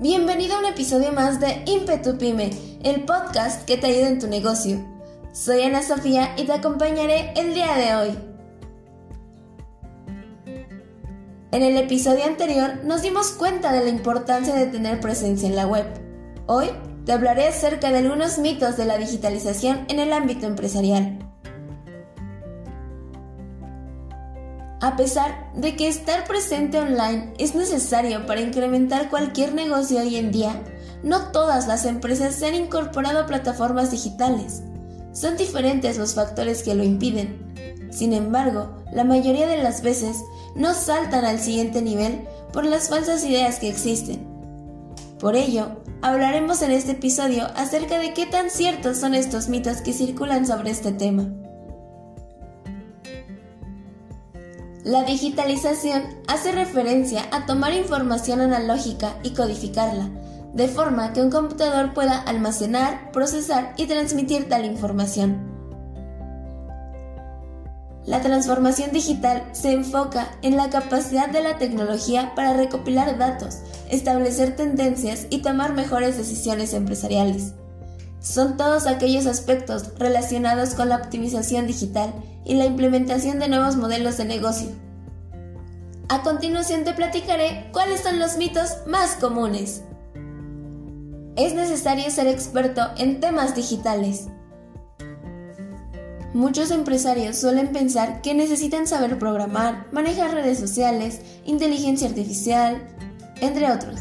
Bienvenido a un episodio más de Impetu Pyme, el podcast que te ayuda en tu negocio. Soy Ana Sofía y te acompañaré el día de hoy. En el episodio anterior nos dimos cuenta de la importancia de tener presencia en la web. Hoy te hablaré acerca de algunos mitos de la digitalización en el ámbito empresarial. A pesar de que estar presente online es necesario para incrementar cualquier negocio hoy en día, no todas las empresas se han incorporado a plataformas digitales. Son diferentes los factores que lo impiden. Sin embargo, la mayoría de las veces no saltan al siguiente nivel por las falsas ideas que existen. Por ello, hablaremos en este episodio acerca de qué tan ciertos son estos mitos que circulan sobre este tema. La digitalización hace referencia a tomar información analógica y codificarla, de forma que un computador pueda almacenar, procesar y transmitir tal información. La transformación digital se enfoca en la capacidad de la tecnología para recopilar datos, establecer tendencias y tomar mejores decisiones empresariales. Son todos aquellos aspectos relacionados con la optimización digital y la implementación de nuevos modelos de negocio. A continuación te platicaré cuáles son los mitos más comunes. Es necesario ser experto en temas digitales. Muchos empresarios suelen pensar que necesitan saber programar, manejar redes sociales, inteligencia artificial, entre otros.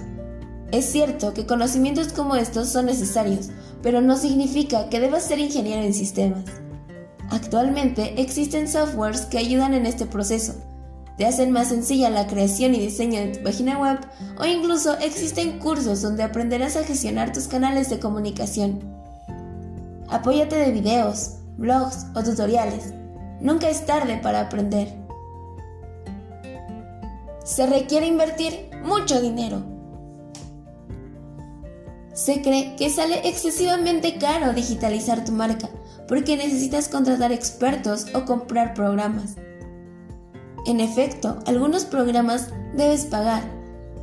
Es cierto que conocimientos como estos son necesarios, pero no significa que debas ser ingeniero en sistemas. Actualmente existen softwares que ayudan en este proceso. Te hacen más sencilla la creación y diseño de tu página web o incluso existen cursos donde aprenderás a gestionar tus canales de comunicación. Apóyate de videos, blogs o tutoriales. Nunca es tarde para aprender. Se requiere invertir mucho dinero. Se cree que sale excesivamente caro digitalizar tu marca porque necesitas contratar expertos o comprar programas. En efecto, algunos programas debes pagar,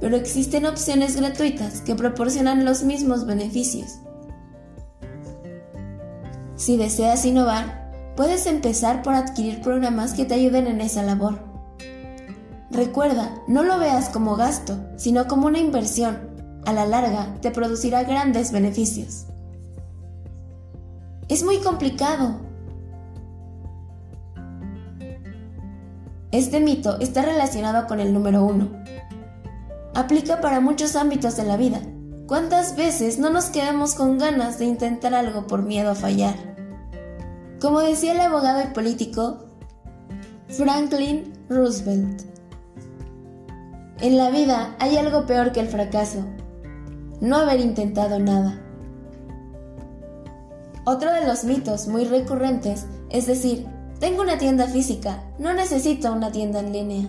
pero existen opciones gratuitas que proporcionan los mismos beneficios. Si deseas innovar, puedes empezar por adquirir programas que te ayuden en esa labor. Recuerda, no lo veas como gasto, sino como una inversión. A la larga te producirá grandes beneficios. Es muy complicado. Este mito está relacionado con el número uno. Aplica para muchos ámbitos de la vida. ¿Cuántas veces no nos quedamos con ganas de intentar algo por miedo a fallar? Como decía el abogado y político Franklin Roosevelt, en la vida hay algo peor que el fracaso, no haber intentado nada. Otro de los mitos muy recurrentes es decir, tengo una tienda física, no necesito una tienda en línea.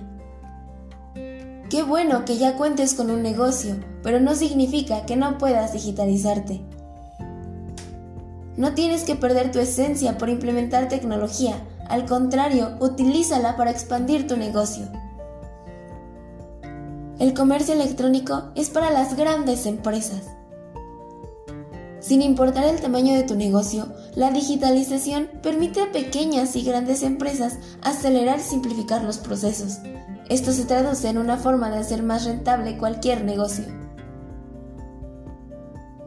Qué bueno que ya cuentes con un negocio, pero no significa que no puedas digitalizarte. No tienes que perder tu esencia por implementar tecnología, al contrario, utilízala para expandir tu negocio. El comercio electrónico es para las grandes empresas. Sin importar el tamaño de tu negocio, la digitalización permite a pequeñas y grandes empresas acelerar y simplificar los procesos. Esto se traduce en una forma de hacer más rentable cualquier negocio.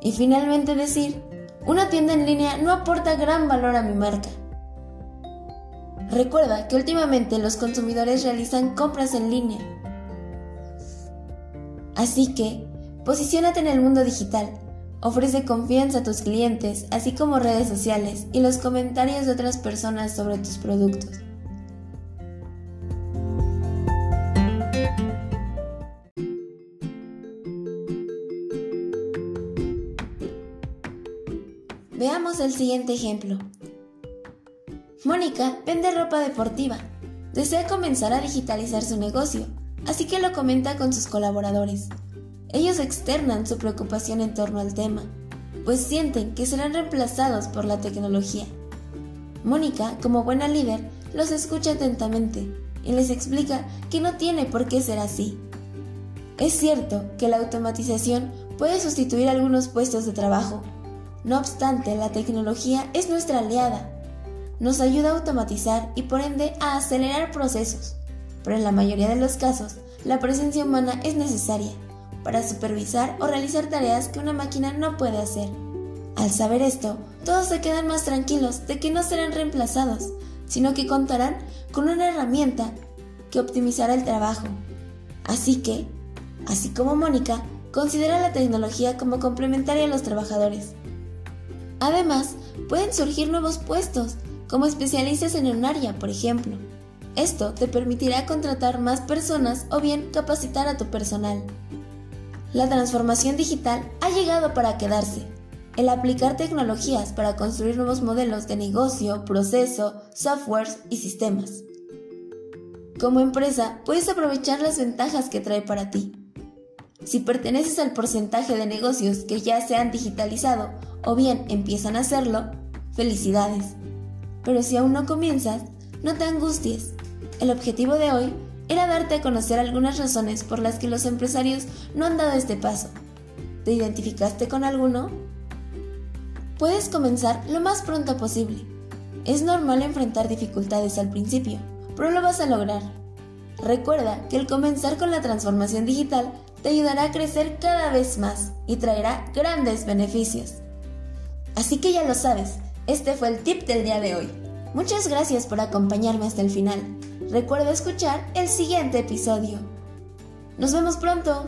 Y finalmente decir, una tienda en línea no aporta gran valor a mi marca. Recuerda que últimamente los consumidores realizan compras en línea. Así que, posiciónate en el mundo digital Ofrece confianza a tus clientes, así como redes sociales y los comentarios de otras personas sobre tus productos. Veamos el siguiente ejemplo. Mónica vende ropa deportiva. Desea comenzar a digitalizar su negocio, así que lo comenta con sus colaboradores. Ellos externan su preocupación en torno al tema, pues sienten que serán reemplazados por la tecnología. Mónica, como buena líder, los escucha atentamente y les explica que no tiene por qué ser así. Es cierto que la automatización puede sustituir algunos puestos de trabajo. No obstante, la tecnología es nuestra aliada. Nos ayuda a automatizar y por ende a acelerar procesos, pero en la mayoría de los casos, la presencia humana es necesaria para supervisar o realizar tareas que una máquina no puede hacer. Al saber esto, todos se quedan más tranquilos de que no serán reemplazados, sino que contarán con una herramienta que optimizará el trabajo. Así que, así como Mónica, considera la tecnología como complementaria a los trabajadores. Además, pueden surgir nuevos puestos, como especialistas en un área, por ejemplo. Esto te permitirá contratar más personas o bien capacitar a tu personal. La transformación digital ha llegado para quedarse. El aplicar tecnologías para construir nuevos modelos de negocio, proceso, softwares y sistemas. Como empresa, puedes aprovechar las ventajas que trae para ti. Si perteneces al porcentaje de negocios que ya se han digitalizado o bien empiezan a hacerlo, felicidades. Pero si aún no comienzas, no te angusties. El objetivo de hoy era darte a conocer algunas razones por las que los empresarios no han dado este paso. ¿Te identificaste con alguno? Puedes comenzar lo más pronto posible. Es normal enfrentar dificultades al principio, pero lo vas a lograr. Recuerda que el comenzar con la transformación digital te ayudará a crecer cada vez más y traerá grandes beneficios. Así que ya lo sabes, este fue el tip del día de hoy. Muchas gracias por acompañarme hasta el final. Recuerda escuchar el siguiente episodio. Nos vemos pronto.